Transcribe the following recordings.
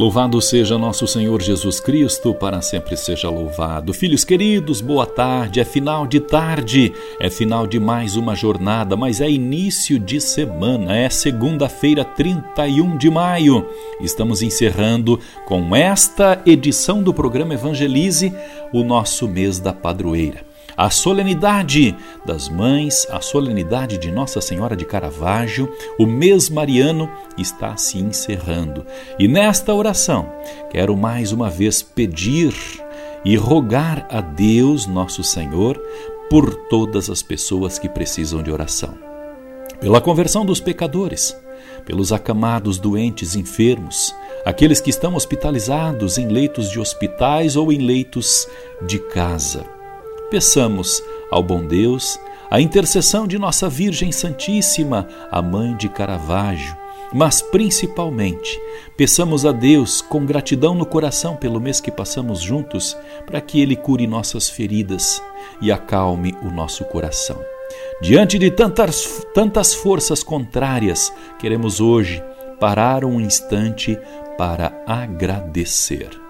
Louvado seja nosso Senhor Jesus Cristo, para sempre seja louvado. Filhos queridos, boa tarde. É final de tarde, é final de mais uma jornada, mas é início de semana, é segunda-feira, 31 de maio. Estamos encerrando com esta edição do programa Evangelize o nosso mês da padroeira a solenidade das mães, a solenidade de Nossa Senhora de Caravaggio, o mês mariano está se encerrando. E nesta oração, quero mais uma vez pedir e rogar a Deus, nosso Senhor, por todas as pessoas que precisam de oração. Pela conversão dos pecadores, pelos acamados doentes enfermos, aqueles que estão hospitalizados em leitos de hospitais ou em leitos de casa Peçamos ao bom Deus a intercessão de Nossa Virgem Santíssima, a Mãe de Caravaggio, mas principalmente peçamos a Deus com gratidão no coração pelo mês que passamos juntos, para que Ele cure nossas feridas e acalme o nosso coração. Diante de tantas, tantas forças contrárias, queremos hoje parar um instante para agradecer.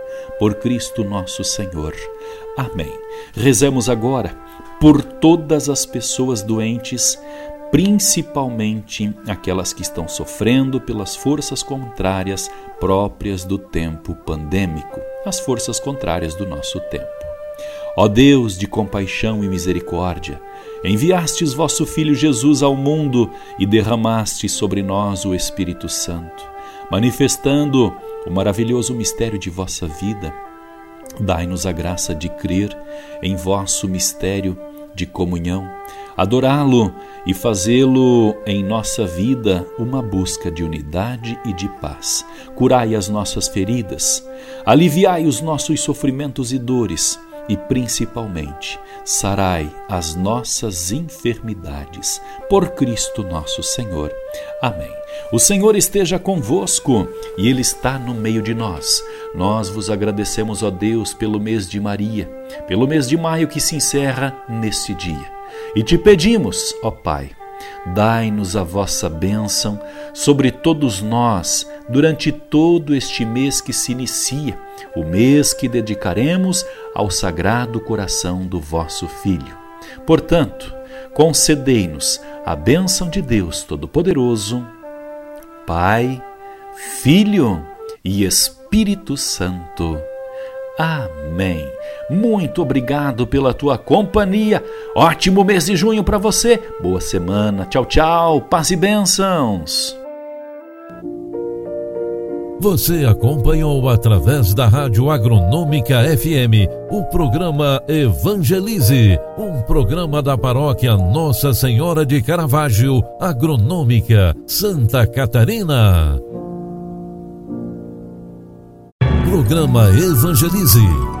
por Cristo nosso Senhor. Amém. Rezemos agora por todas as pessoas doentes, principalmente aquelas que estão sofrendo pelas forças contrárias próprias do tempo pandêmico, as forças contrárias do nosso tempo. Ó Deus de compaixão e misericórdia, enviastes vosso Filho Jesus ao mundo e derramaste sobre nós o Espírito Santo, manifestando o maravilhoso mistério de vossa vida. Dai-nos a graça de crer em vosso mistério de comunhão, adorá-lo e fazê-lo em nossa vida uma busca de unidade e de paz. Curai as nossas feridas, aliviai os nossos sofrimentos e dores e principalmente sarai as nossas enfermidades. Por Cristo nosso Senhor. Amém. O Senhor esteja convosco e Ele está no meio de nós. Nós vos agradecemos, ó Deus, pelo mês de Maria, pelo mês de maio que se encerra neste dia. E te pedimos, ó Pai, Dai-nos a vossa bênção sobre todos nós durante todo este mês que se inicia, o mês que dedicaremos ao Sagrado Coração do vosso Filho. Portanto, concedei-nos a bênção de Deus Todo-Poderoso, Pai, Filho e Espírito Santo. Amém. Muito obrigado pela tua companhia. Ótimo mês de junho para você. Boa semana. Tchau, tchau. Paz e bênçãos. Você acompanhou através da Rádio Agronômica FM o programa Evangelize, um programa da paróquia Nossa Senhora de Caravaggio, Agronômica, Santa Catarina. Programa Evangelize.